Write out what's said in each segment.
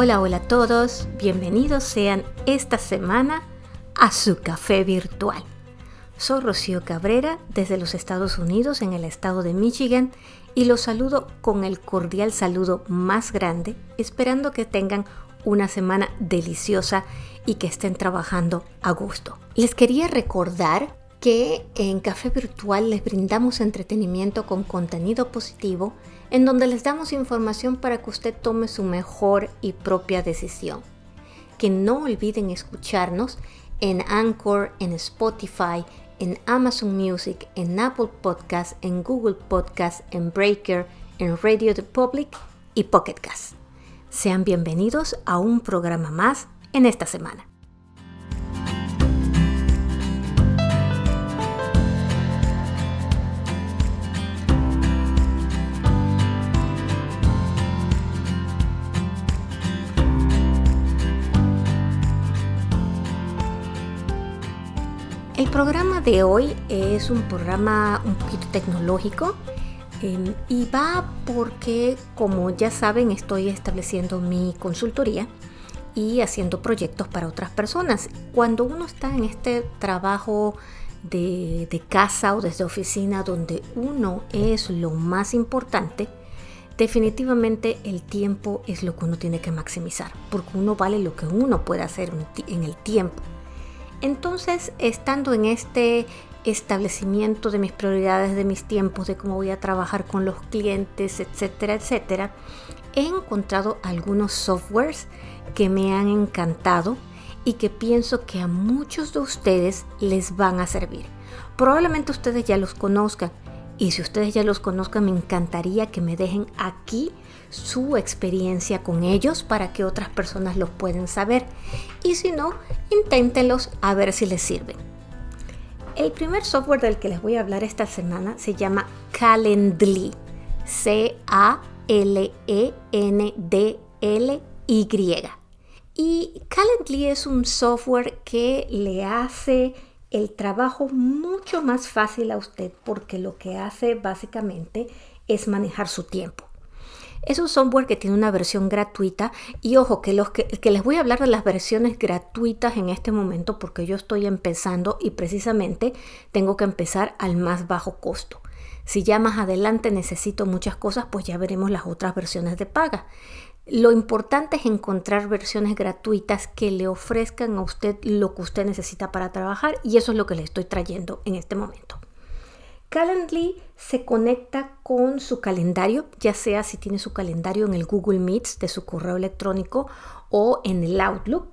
Hola, hola a todos, bienvenidos sean esta semana a su café virtual. Soy Rocío Cabrera desde los Estados Unidos en el estado de Michigan y los saludo con el cordial saludo más grande, esperando que tengan una semana deliciosa y que estén trabajando a gusto. Les quería recordar que en Café Virtual les brindamos entretenimiento con contenido positivo en donde les damos información para que usted tome su mejor y propia decisión. Que no olviden escucharnos en Anchor, en Spotify, en Amazon Music, en Apple Podcast, en Google Podcast, en Breaker, en Radio The Public y Pocket Cast. Sean bienvenidos a un programa más en esta semana. Programa de hoy es un programa un poquito tecnológico em, y va porque, como ya saben, estoy estableciendo mi consultoría y haciendo proyectos para otras personas. Cuando uno está en este trabajo de, de casa o desde oficina donde uno es lo más importante, definitivamente el tiempo es lo que uno tiene que maximizar, porque uno vale lo que uno puede hacer en el tiempo. Entonces, estando en este establecimiento de mis prioridades, de mis tiempos, de cómo voy a trabajar con los clientes, etcétera, etcétera, he encontrado algunos softwares que me han encantado y que pienso que a muchos de ustedes les van a servir. Probablemente ustedes ya los conozcan y si ustedes ya los conozcan me encantaría que me dejen aquí su experiencia con ellos para que otras personas los puedan saber. Y si no, inténtenlos a ver si les sirven. El primer software del que les voy a hablar esta semana se llama Calendly. C-A-L-E-N-D-L-Y. Y Calendly es un software que le hace el trabajo mucho más fácil a usted porque lo que hace básicamente es manejar su tiempo. Es un software que tiene una versión gratuita y ojo que, los que, que, les voy a hablar de las versiones gratuitas en este momento porque yo estoy empezando y precisamente tengo que empezar al más bajo costo. Si ya más adelante necesito muchas cosas, pues ya veremos las otras versiones de paga. Lo importante es encontrar versiones gratuitas que le ofrezcan a usted lo que usted necesita para trabajar y eso es lo que le estoy trayendo en este momento. Calendly se conecta con su calendario, ya sea si tiene su calendario en el Google Meets de su correo electrónico o en el Outlook,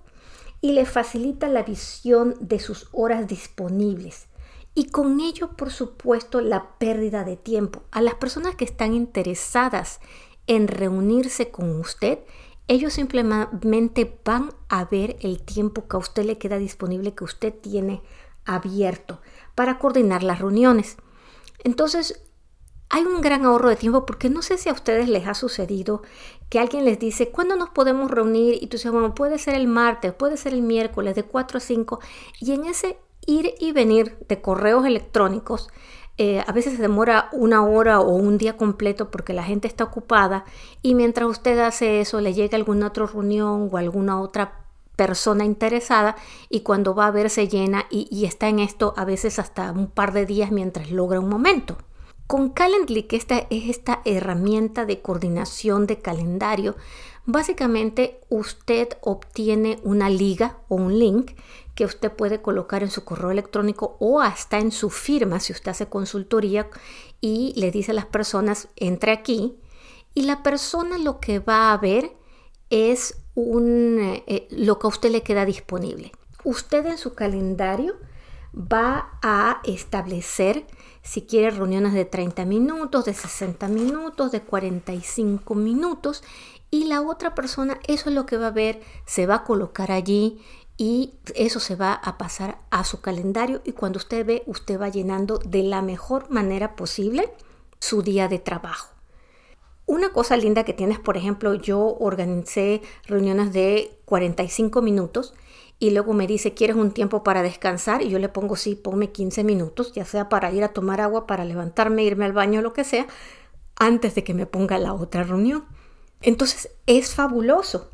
y le facilita la visión de sus horas disponibles. Y con ello, por supuesto, la pérdida de tiempo. A las personas que están interesadas en reunirse con usted, ellos simplemente van a ver el tiempo que a usted le queda disponible, que usted tiene abierto para coordinar las reuniones. Entonces, hay un gran ahorro de tiempo porque no sé si a ustedes les ha sucedido que alguien les dice, ¿cuándo nos podemos reunir? Y tú dices, bueno, puede ser el martes, puede ser el miércoles de 4 a 5. Y en ese ir y venir de correos electrónicos, eh, a veces se demora una hora o un día completo porque la gente está ocupada y mientras usted hace eso le llega alguna otra reunión o alguna otra persona interesada y cuando va a ver se llena y, está en esto a veces hasta un par de días mientras logra un momento. Con Calendly, que esta es esta herramienta de coordinación de calendario, básicamente usted obtiene una liga o un link que usted puede colocar en su correo electrónico o hasta en su firma si usted hace consultoría y le dice a las personas entre aquí y la persona lo que va a ver es un, eh, lo que a usted le queda disponible. Usted en su calendario va a establecer si quiere reuniones de 30 minutos, de 60 minutos, de 45 minutos y la otra persona eso es lo que va a ver, se va a colocar allí y eso se va a pasar a su calendario y cuando usted ve, usted va llenando de la mejor manera posible su día de trabajo. Una cosa linda que tienes, por ejemplo, yo organicé reuniones de 45 minutos y luego me dice, ¿quieres un tiempo para descansar? Y yo le pongo, sí, ponme 15 minutos, ya sea para ir a tomar agua, para levantarme, irme al baño, lo que sea, antes de que me ponga la otra reunión. Entonces es fabuloso.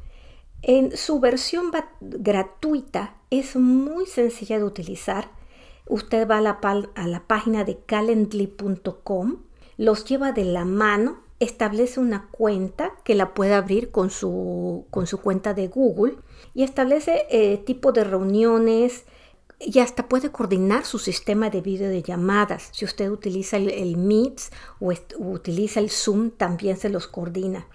En su versión gratuita es muy sencilla de utilizar. Usted va a la, a la página de calendly.com, los lleva de la mano, establece una cuenta que la puede abrir con su, con su cuenta de Google y establece eh, tipo de reuniones, y hasta puede coordinar su sistema de videollamadas. Si usted utiliza el, el o, utiliza el Zoom, también se los coordina.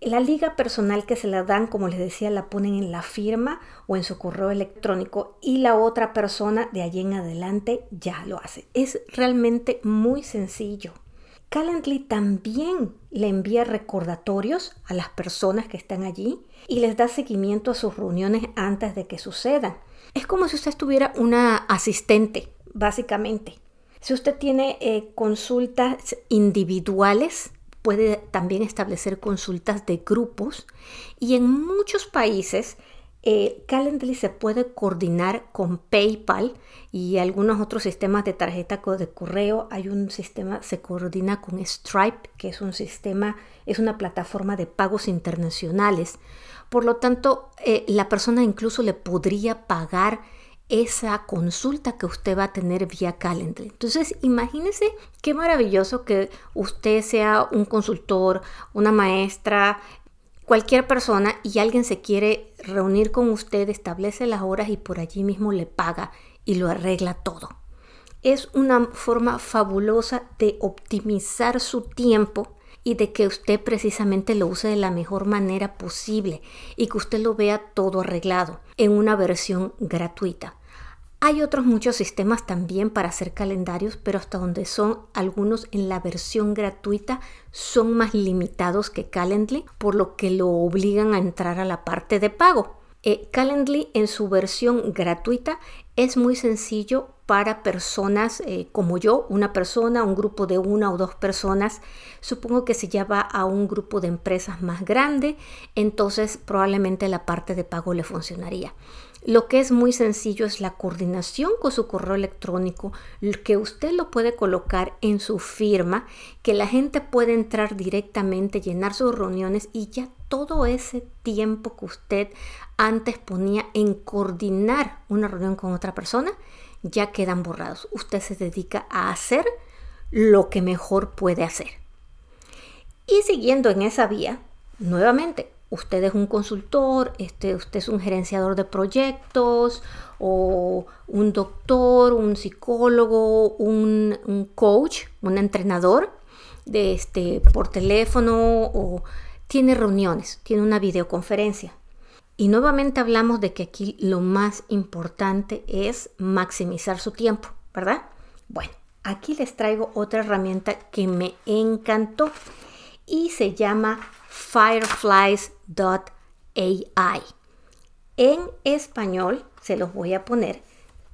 La liga personal que se la dan, como les decía, la ponen en la firma o en su correo electrónico y la otra persona de allí en adelante ya lo hace. Es realmente muy sencillo. Calendly también le envía recordatorios a las personas que están allí y les da seguimiento a sus reuniones antes de que sucedan. Es como si usted tuviera una asistente, básicamente. Si usted tiene eh, consultas individuales, puede también establecer consultas de grupos y en muchos países eh, Calendly se puede coordinar con PayPal y algunos otros sistemas de tarjeta de correo. Hay un sistema, se coordina con Stripe, que es un sistema, es una plataforma de pagos internacionales. Por lo tanto, eh, la persona incluso le podría pagar esa consulta que usted va a tener vía Calendly. Entonces, imagínese qué maravilloso que usted sea un consultor, una maestra, cualquier persona y alguien se quiere reunir con usted, establece las horas y por allí mismo le paga y lo arregla todo. Es una forma fabulosa de optimizar su tiempo y de que usted precisamente lo use de la mejor manera posible y que usted lo vea todo arreglado en una versión gratuita. Hay otros muchos sistemas también para hacer calendarios, pero hasta donde son algunos en la versión gratuita son más limitados que Calendly, por lo que lo obligan a entrar a la parte de pago. Eh, Calendly en su versión gratuita es muy sencillo para personas eh, como yo, una persona, un grupo de una o dos personas. Supongo que si ya va a un grupo de empresas más grande, entonces probablemente la parte de pago le funcionaría. Lo que es muy sencillo es la coordinación con su correo electrónico, que usted lo puede colocar en su firma, que la gente puede entrar directamente, llenar sus reuniones y ya todo ese tiempo que usted antes ponía en coordinar una reunión con otra persona, ya quedan borrados. Usted se dedica a hacer lo que mejor puede hacer. Y siguiendo en esa vía, nuevamente, usted es un consultor, este, usted es un gerenciador de proyectos o un doctor, un psicólogo, un, coach, un entrenador de este, por teléfono o tiene reuniones, tiene una videoconferencia. Y nuevamente hablamos de que aquí lo más importante es maximizar su tiempo, ¿verdad? Bueno, aquí les traigo otra herramienta que me encantó y se llama fireflies.ai. En español, se los voy a poner,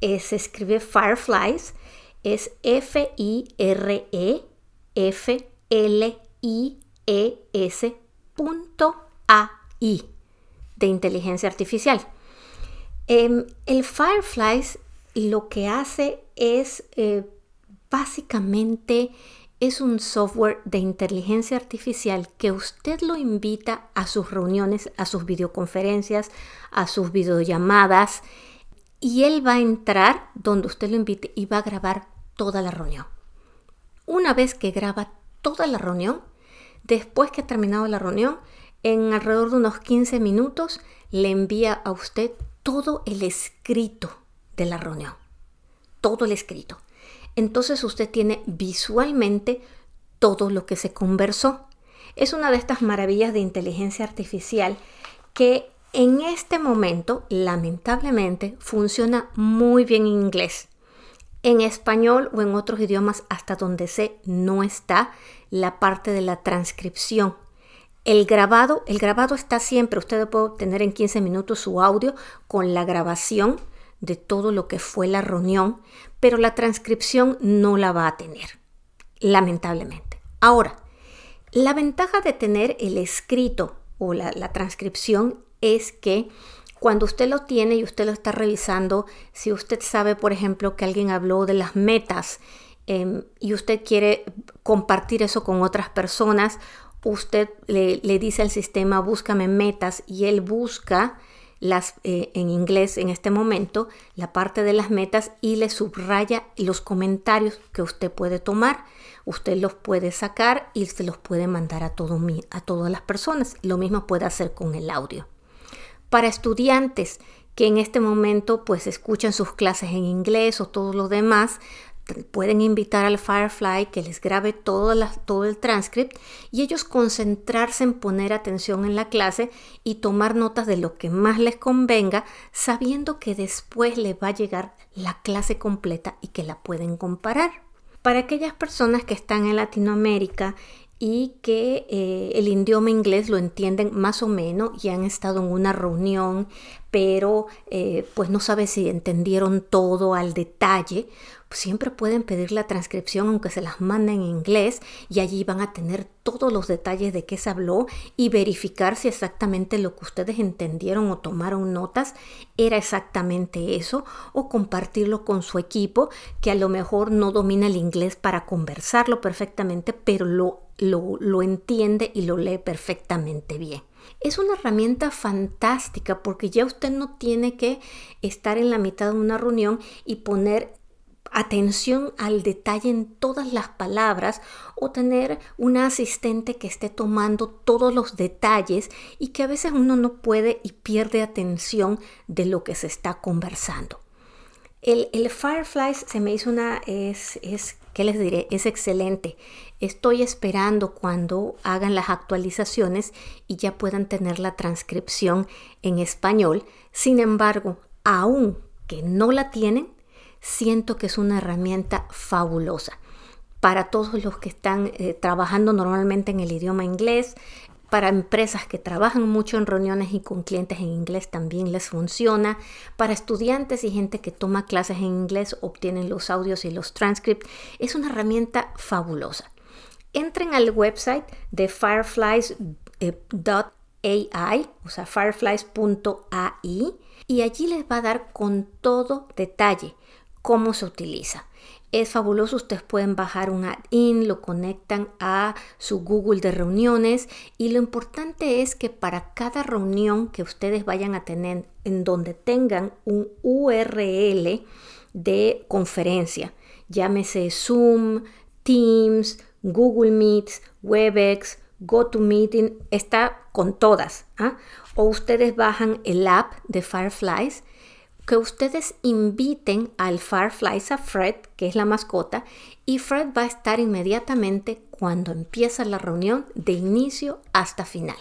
se escribe fireflies, es F-I-R-E-F-L-I-E-S de inteligencia artificial. Em, el Fireflies lo que hace es eh, básicamente es un software de inteligencia artificial que usted lo invita a sus reuniones, a sus videoconferencias, a sus videollamadas y él va a entrar donde usted lo invite y va a grabar toda la reunión. Una vez que graba toda la reunión, después que ha terminado la reunión, en alrededor de unos 15 minutos le envía a usted todo el escrito de la reunión. Todo el escrito entonces usted tiene visualmente todo lo que se conversó. Es una de estas maravillas de inteligencia artificial que en este momento, lamentablemente, funciona muy bien en inglés. En español o en otros idiomas, hasta donde sé, no está la parte de la transcripción. El grabado, el grabado está siempre, usted puede tener en 15 minutos su audio con la grabación de todo lo que fue la reunión, pero la transcripción no la va a tener, lamentablemente. Ahora, la ventaja de tener el escrito o la, transcripción es que cuando usted lo tiene y usted lo está revisando, si usted sabe, por ejemplo, que alguien habló de las metas em, y usted quiere compartir eso con otras personas usted le, dice al sistema búscame metas y él busca las, eh, en inglés en este momento la parte de las metas y le subraya los comentarios que usted puede tomar. Usted los puede sacar y se los puede mandar a, todo, a todas las personas. Lo mismo puede hacer con el audio. Para estudiantes que en este momento pues escuchan sus clases en inglés o todo lo demás, pueden invitar al Firefly que les grabe todo, todo, el transcript y ellos concentrarse en poner atención en la clase y tomar notas de lo que más les convenga, sabiendo que después les va a llegar la clase completa y que la pueden comparar. Para aquellas personas que están en Latinoamérica y que eh, el idioma inglés lo entienden más o menos y han estado en una reunión, pero eh, pues no sabe si entendieron todo al detalle, siempre pueden pedir la transcripción aunque se las manden en inglés y allí van a tener todos los detalles de qué se habló y verificar si exactamente lo que ustedes entendieron o tomaron notas era exactamente eso o compartirlo con su equipo que a lo mejor no domina el inglés para conversarlo perfectamente pero lo, lo, lo entiende y lo lee perfectamente bien. Es una herramienta fantástica porque ya usted no tiene que estar en la mitad de una reunión y poner atención al detalle en todas las palabras o tener una asistente que esté tomando todos los detalles y que a veces uno no puede y pierde atención de lo que se está conversando. El, el Fireflies se me hizo una, es, es, ¿qué les diré? Es excelente. Estoy esperando cuando hagan las actualizaciones y ya puedan tener la transcripción en español. Sin embargo, aún que no la tienen, siento que es una herramienta fabulosa para todos los que están eh, trabajando normalmente en el idioma inglés, para empresas que trabajan mucho en reuniones y con clientes en inglés también les funciona. Para estudiantes y gente que toma clases en inglés obtienen los audios y los transcripts. Es una herramienta fabulosa. Entren al website de fireflies.ai, o sea, fireflies.ai, y allí les va a dar con todo detalle cómo se utiliza. Es fabuloso, ustedes pueden bajar un add-in, lo conectan a su Google de reuniones y lo importante es que para cada reunión que ustedes vayan a tener en donde tengan un URL de conferencia, llámese Zoom, Teams, Google Meets, Webex, GoToMeeting, está con todas. ¿ah? O ustedes bajan el app de Fireflies que ustedes inviten al Fireflies a Fred, que es la mascota, y Fred va a estar inmediatamente cuando empieza la reunión de inicio hasta final.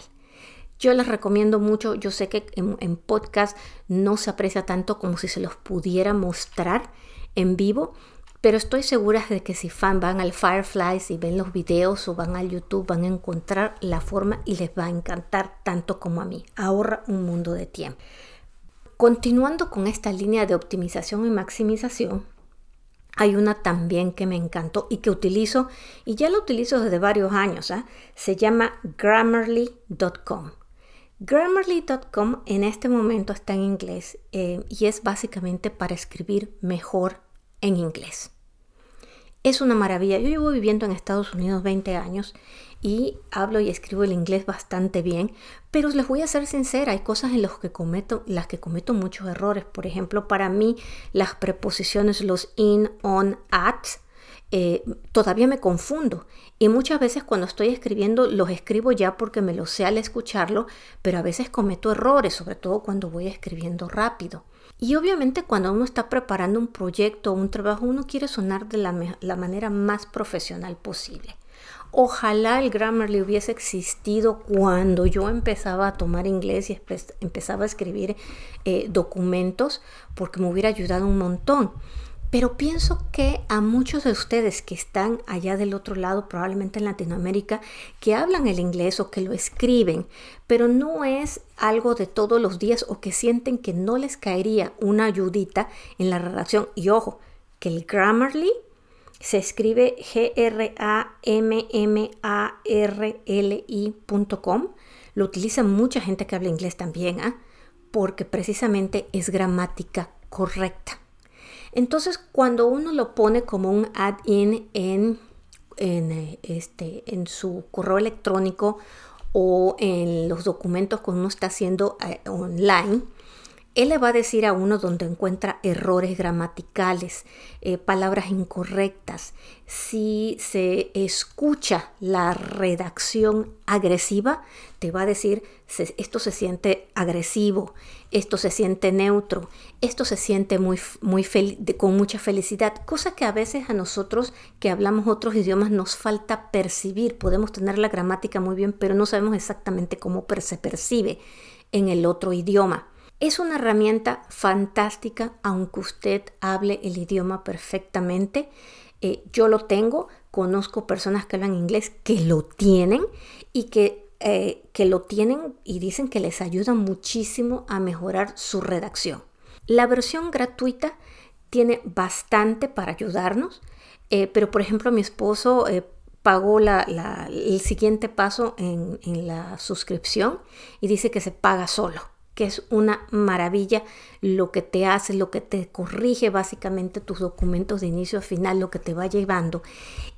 Yo les recomiendo mucho, yo sé que en, podcast no se aprecia tanto como si se los pudiera mostrar en vivo, pero estoy segura de que si fan van al Fireflies y ven los videos o van al YouTube van a encontrar la forma y les va a encantar tanto como a mí. Ahorra un mundo de tiempo. Continuando con esta línea de optimización y maximización, hay una también que me encantó y que utilizo, y ya la utilizo desde varios años, ¿ah? se llama grammarly.com. Grammarly.com en este momento está en inglés eh, y es básicamente para escribir mejor en inglés. Es una maravilla. Yo llevo viviendo en Estados Unidos 20 años y hablo y escribo el inglés bastante bien, pero les voy a ser sincera, hay cosas en las que cometo, las que cometo muchos errores. Por ejemplo, para mí las preposiciones, los in, on, at, eh, todavía me confundo. Y muchas veces cuando estoy escribiendo los escribo ya porque me lo sé al escucharlo, pero a veces cometo errores, sobre todo cuando voy escribiendo rápido. Y obviamente cuando uno está preparando un proyecto o un trabajo, uno quiere sonar de la manera más profesional posible. Ojalá el Grammarly hubiese existido cuando yo empezaba a tomar inglés y empezaba a escribir eh, documentos porque me hubiera ayudado un montón. Pero pienso que a muchos de ustedes que están allá del otro lado, probablemente en Latinoamérica, que hablan el inglés o que lo escriben, pero no es algo de todos los días o que sienten que no les caería una ayudita en la redacción. Y ojo, que el Grammarly se escribe G-R-A-M-M-A-R-L-I.com. Lo utiliza mucha gente que habla inglés también, ¿ah? porque precisamente es gramática correcta. Entonces, cuando uno lo pone como un add-in en en, este, en su correo electrónico o en los documentos que uno está haciendo eh, online, él le va a decir a uno donde encuentra errores gramaticales, eh, palabras incorrectas. Si se escucha la redacción agresiva, te va a decir esto se siente agresivo, esto se siente neutro, esto se siente muy, muy con mucha felicidad, cosa que a veces a nosotros que hablamos otros idiomas nos falta percibir. Podemos tener la gramática muy bien, pero no sabemos exactamente cómo se percibe en el otro idioma. Es una herramienta fantástica aunque usted hable el idioma perfectamente. Eh, yo lo tengo, conozco personas que hablan inglés que lo tienen y que, eh, que lo tienen y dicen que les ayuda muchísimo a mejorar su redacción. La versión gratuita tiene bastante para ayudarnos, eh, pero por ejemplo mi esposo pagó el siguiente paso en, en la suscripción y dice que se paga solo que es una maravilla lo que te hace, lo que te corrige básicamente tus documentos de inicio a final, lo que te va llevando.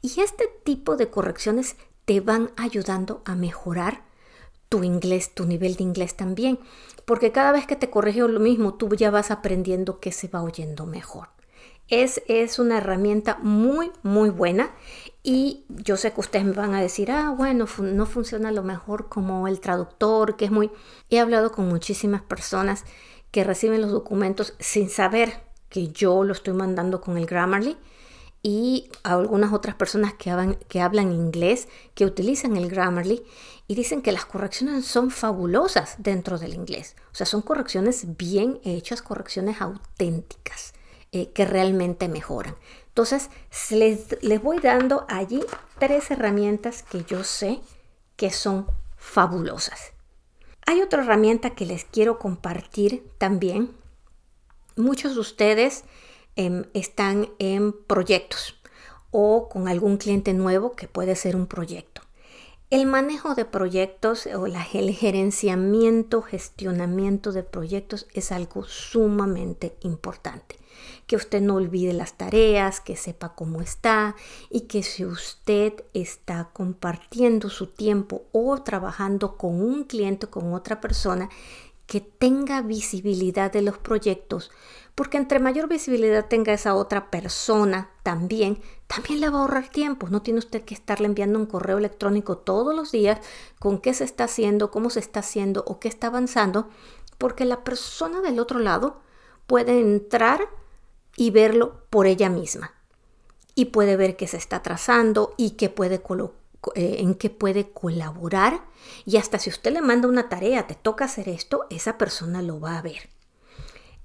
Y este tipo de correcciones te van ayudando a mejorar tu inglés, tu nivel de inglés también, porque cada vez que te corrige lo mismo, tú ya vas aprendiendo que se va oyendo mejor. Es, es una herramienta muy, muy buena y yo sé que ustedes me van a decir, ah, bueno, no funciona lo mejor como el traductor, que es muy... He hablado con muchísimas personas que reciben los documentos sin saber que yo lo estoy mandando con el Grammarly y a algunas otras personas que hablan, que hablan inglés, que utilizan el Grammarly y dicen que las correcciones son fabulosas dentro del inglés. O sea, son correcciones bien hechas, correcciones auténticas eh, que realmente mejoran. Entonces, les, les voy dando allí tres herramientas que yo sé que son fabulosas. Hay otra herramienta que les quiero compartir también. Muchos de ustedes em, están en proyectos o con algún cliente nuevo que puede ser un proyecto. El manejo de proyectos o el gerenciamiento, gestionamiento de proyectos es algo sumamente importante que usted no olvide las tareas, que sepa cómo está y que si usted está compartiendo su tiempo o trabajando con un cliente, con otra persona, que tenga visibilidad de los proyectos, porque entre mayor visibilidad tenga esa otra persona también, también le va a ahorrar tiempo. No tiene usted que estarle enviando un correo electrónico todos los días con qué se está haciendo, cómo se está haciendo o qué está avanzando, porque la persona del otro lado puede entrar y verlo por ella misma. Y puede ver qué se está trazando y qué puede eh, en qué puede colaborar. Y hasta si usted le manda una tarea, te toca hacer esto, esa persona lo va a ver.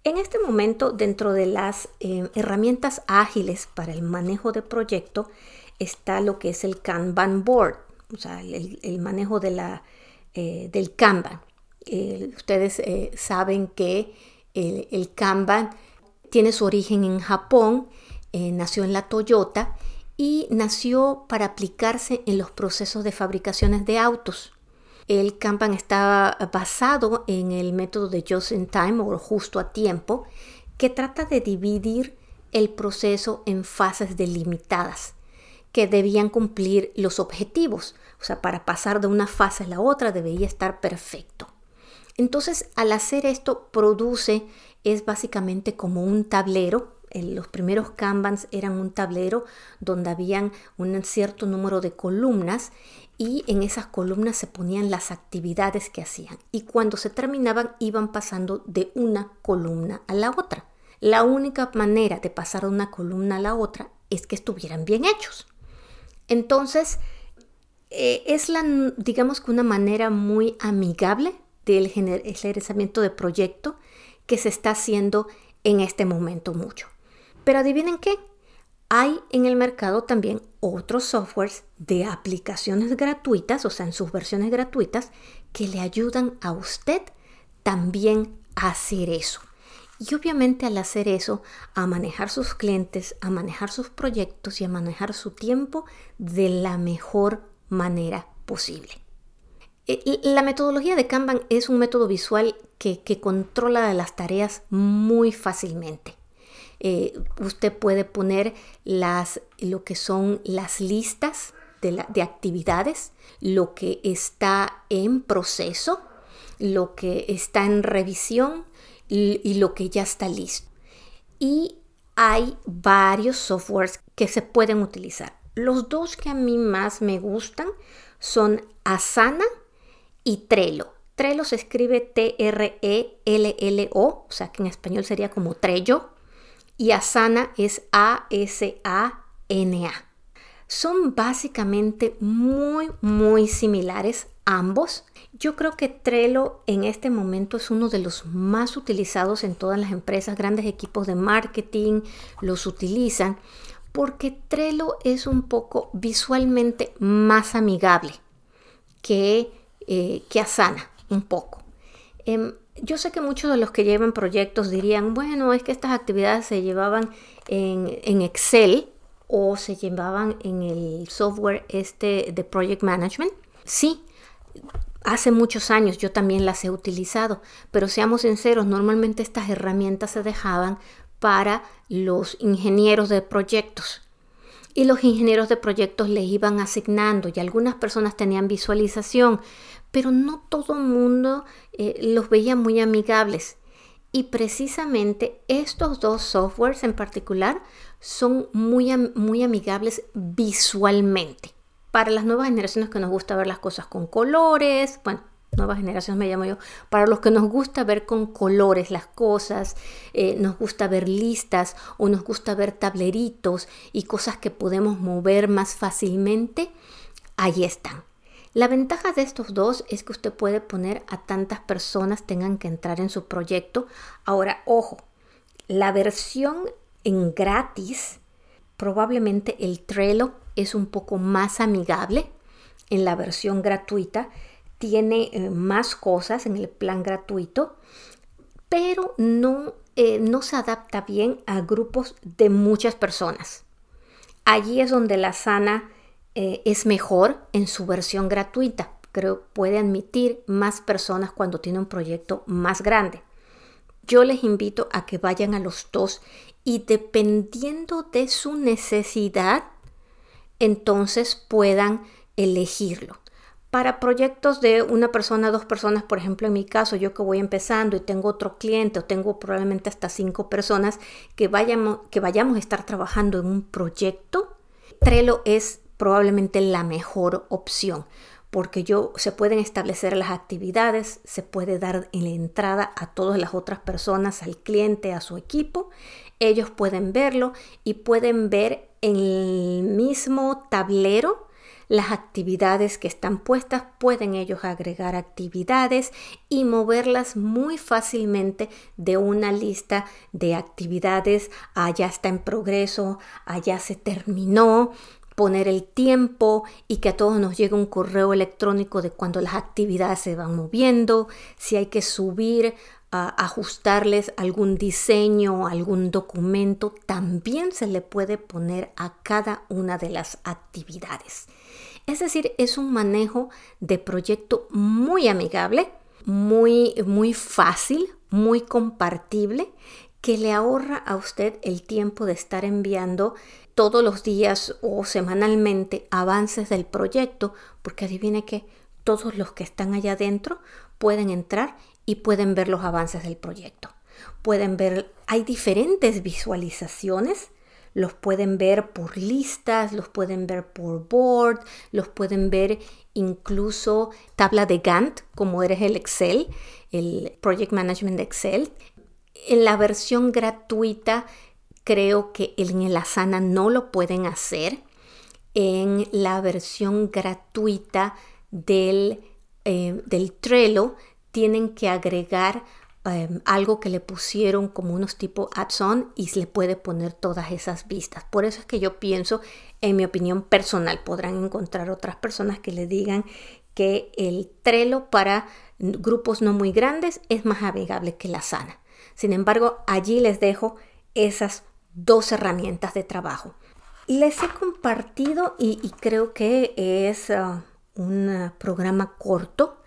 En este momento, dentro de las eh, herramientas ágiles para el manejo de proyecto, está lo que es el Kanban Board, o sea, el, manejo de la, eh, del Kanban. ustedes saben que el, el Kanban tiene su origen en Japón, eh, nació en la Toyota y nació para aplicarse en los procesos de fabricaciones de autos. El Kanban estaba basado en el método de just in time o justo a tiempo, que trata de dividir el proceso en fases delimitadas que debían cumplir los objetivos. O sea, para pasar de una fase a la otra debía estar perfecto. Entonces, al hacer esto, produce es básicamente como un tablero. los primeros Kanbans eran un tablero donde habían un cierto número de columnas y en esas columnas se ponían las actividades que hacían y cuando se terminaban iban pasando de una columna a la otra. La única manera de pasar de una columna a la otra es que estuvieran bien hechos. Entonces, eh, es la, digamos que una manera muy amigable del generalizamiento de proyecto que se está haciendo en este momento mucho. Pero adivinen qué, hay en el mercado también otros softwares de aplicaciones gratuitas, o sea, en sus versiones gratuitas, que le ayudan a usted también a hacer eso. Y obviamente al hacer eso, a manejar sus clientes, a manejar sus proyectos y a manejar su tiempo de la mejor manera posible. Eh, la metodología de Kanban es un método visual que, controla las tareas muy fácilmente. eh, usted puede poner las, lo que son las listas de, de actividades, lo que está en proceso, lo que está en revisión y, y lo que ya está listo. Y hay varios softwares que se pueden utilizar. Los dos que a mí más me gustan son Asana y Trello. Trello se escribe T-R-E-L-L-O, o sea que en español sería como Trello, y Asana es A-S-A-N-A. Son básicamente muy, muy similares ambos. Yo creo que Trello en este momento es uno de los más utilizados en todas las empresas, grandes equipos de marketing los utilizan porque Trello es un poco visualmente más amigable que, eh, que Asana, un poco. Em, yo sé que muchos de los que llevan proyectos dirían, bueno, es que estas actividades se llevaban en, en Excel o se llevaban en el software este de Project Management. Sí, hace muchos años yo también las he utilizado, pero seamos sinceros, normalmente estas herramientas se dejaban para los ingenieros de proyectos. Y los ingenieros de proyectos les iban asignando y algunas personas tenían visualización, pero no todo el mundo eh, los veía muy amigables. Y precisamente estos dos softwares en particular son muy, muy amigables visualmente. Para las nuevas generaciones que nos gusta ver las cosas con colores, bueno, nuevas generaciones me llamo yo, para los que nos gusta ver con colores las cosas, eh, nos gusta ver listas o nos gusta ver tableritos y cosas que podemos mover más fácilmente, ahí están. La ventaja de estos dos es que usted puede poner a tantas personas tengan que entrar en su proyecto. Ahora, ojo, la versión en gratis, probablemente el Trello es un poco más amigable en la versión gratuita tiene eh, más cosas en el plan gratuito, pero no, eh, no se adapta bien a grupos de muchas personas. Allí es donde la sana eh, es mejor en su versión gratuita. Creo puede admitir más personas cuando tiene un proyecto más grande. Yo les invito a que vayan a los dos y dependiendo de su necesidad, entonces puedan elegirlo para proyectos de una persona, dos personas, por ejemplo, en mi caso, yo que voy empezando y tengo otro cliente o tengo probablemente hasta cinco personas que vayamos, que vayamos a estar trabajando en un proyecto, Trello es probablemente la mejor opción porque yo se pueden establecer las actividades, se puede dar en la entrada a todas las otras personas, al cliente, a su equipo, ellos pueden verlo y pueden ver en el mismo tablero las actividades que están puestas, pueden ellos agregar actividades y moverlas muy fácilmente de una lista de actividades, allá está en progreso, allá se terminó, poner el tiempo y que a todos nos llegue un correo electrónico de cuando las actividades se van moviendo, si hay que subir ajustarles algún diseño, algún documento, también se le puede poner a cada una de las actividades. Es decir, es un manejo de proyecto muy amigable, muy, muy fácil, muy compartible, que le ahorra a usted el tiempo de estar enviando todos los días o semanalmente avances del proyecto, porque adivine que todos los que están allá adentro pueden entrar y pueden ver los avances del proyecto. Pueden ver, hay diferentes visualizaciones, los pueden ver por listas, los pueden ver por board, los pueden ver incluso tabla de Gantt, como eres el Excel, el Project Management de Excel. En la versión gratuita creo que en el Asana no lo pueden hacer. En la versión gratuita del, eh, del Trello tienen que agregar em, algo que le pusieron como unos tipo add-on y se le puede poner todas esas vistas. Por eso es que yo pienso, en mi opinión personal, podrán encontrar otras personas que le digan que el Trello para grupos no muy grandes es más amigable que la sana. Sin embargo, allí les dejo esas dos herramientas de trabajo. Les he compartido y, creo que es ah, un programa corto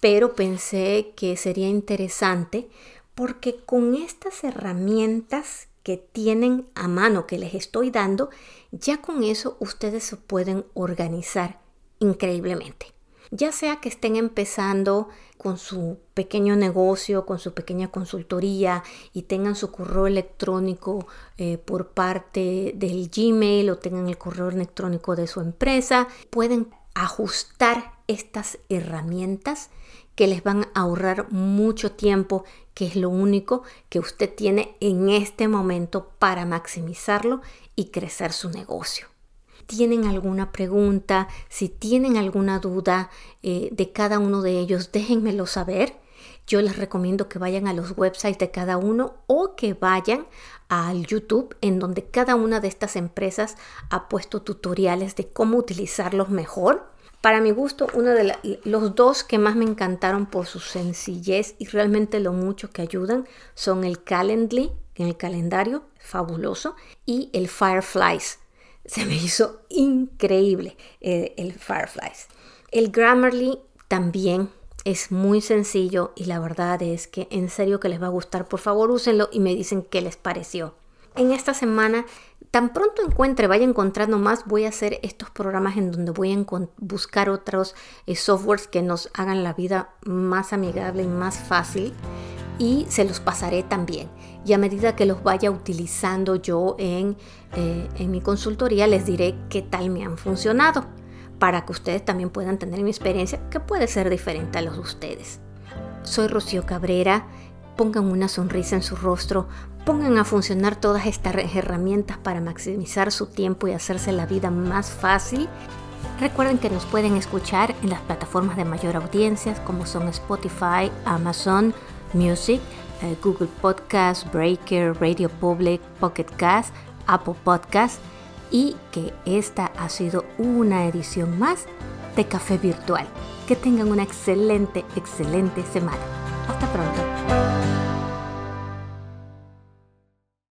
pero pensé que sería interesante porque con estas herramientas que tienen a mano que les estoy dando, ya con eso ustedes se pueden organizar increíblemente. Ya sea que estén empezando con su pequeño negocio, con su pequeña consultoría y tengan su correo electrónico eh, por parte del Gmail o tengan el correo electrónico de su empresa, pueden ajustar estas herramientas que les van a ahorrar mucho tiempo, que es lo único que usted tiene en este momento para maximizarlo y crecer su negocio tienen alguna pregunta, si tienen alguna duda eh, de cada uno de ellos, déjenmelo saber. Yo les recomiendo que vayan a los websites de cada uno o que vayan al YouTube en donde cada una de estas empresas ha puesto tutoriales de cómo utilizarlos mejor. Para mi gusto, uno de los dos que más me encantaron por su sencillez y realmente lo mucho que ayudan son el Calendly, en el calendario, fabuloso, y el Fireflies se me hizo increíble eh, el Fireflies. El Grammarly también es muy sencillo y la verdad es que en serio que les va a gustar. Por favor, úsenlo y me dicen qué les pareció. En esta semana, tan pronto encuentre, vaya encontrando más, voy a hacer estos programas en donde voy a buscar otros eh, softwares que nos hagan la vida más amigable y más fácil y se los pasaré también. Y a medida que los vaya utilizando yo en, eh, en mi consultoría, les diré qué tal me han funcionado para que ustedes también puedan tener mi experiencia que puede ser diferente a los de ustedes. Soy Rocío Cabrera. Pongan una sonrisa en su rostro, pongan a funcionar todas estas herramientas para maximizar su tiempo y hacerse la vida más fácil. Recuerden que nos pueden escuchar en las plataformas de mayor audiencia como son Spotify, Amazon, Music, eh, Google Podcast, Breaker, Radio Public, Pocket Cast, Apple Podcast y que esta ha sido una edición más de Café Virtual. Que tengan una excelente, excelente semana. Hasta pronto.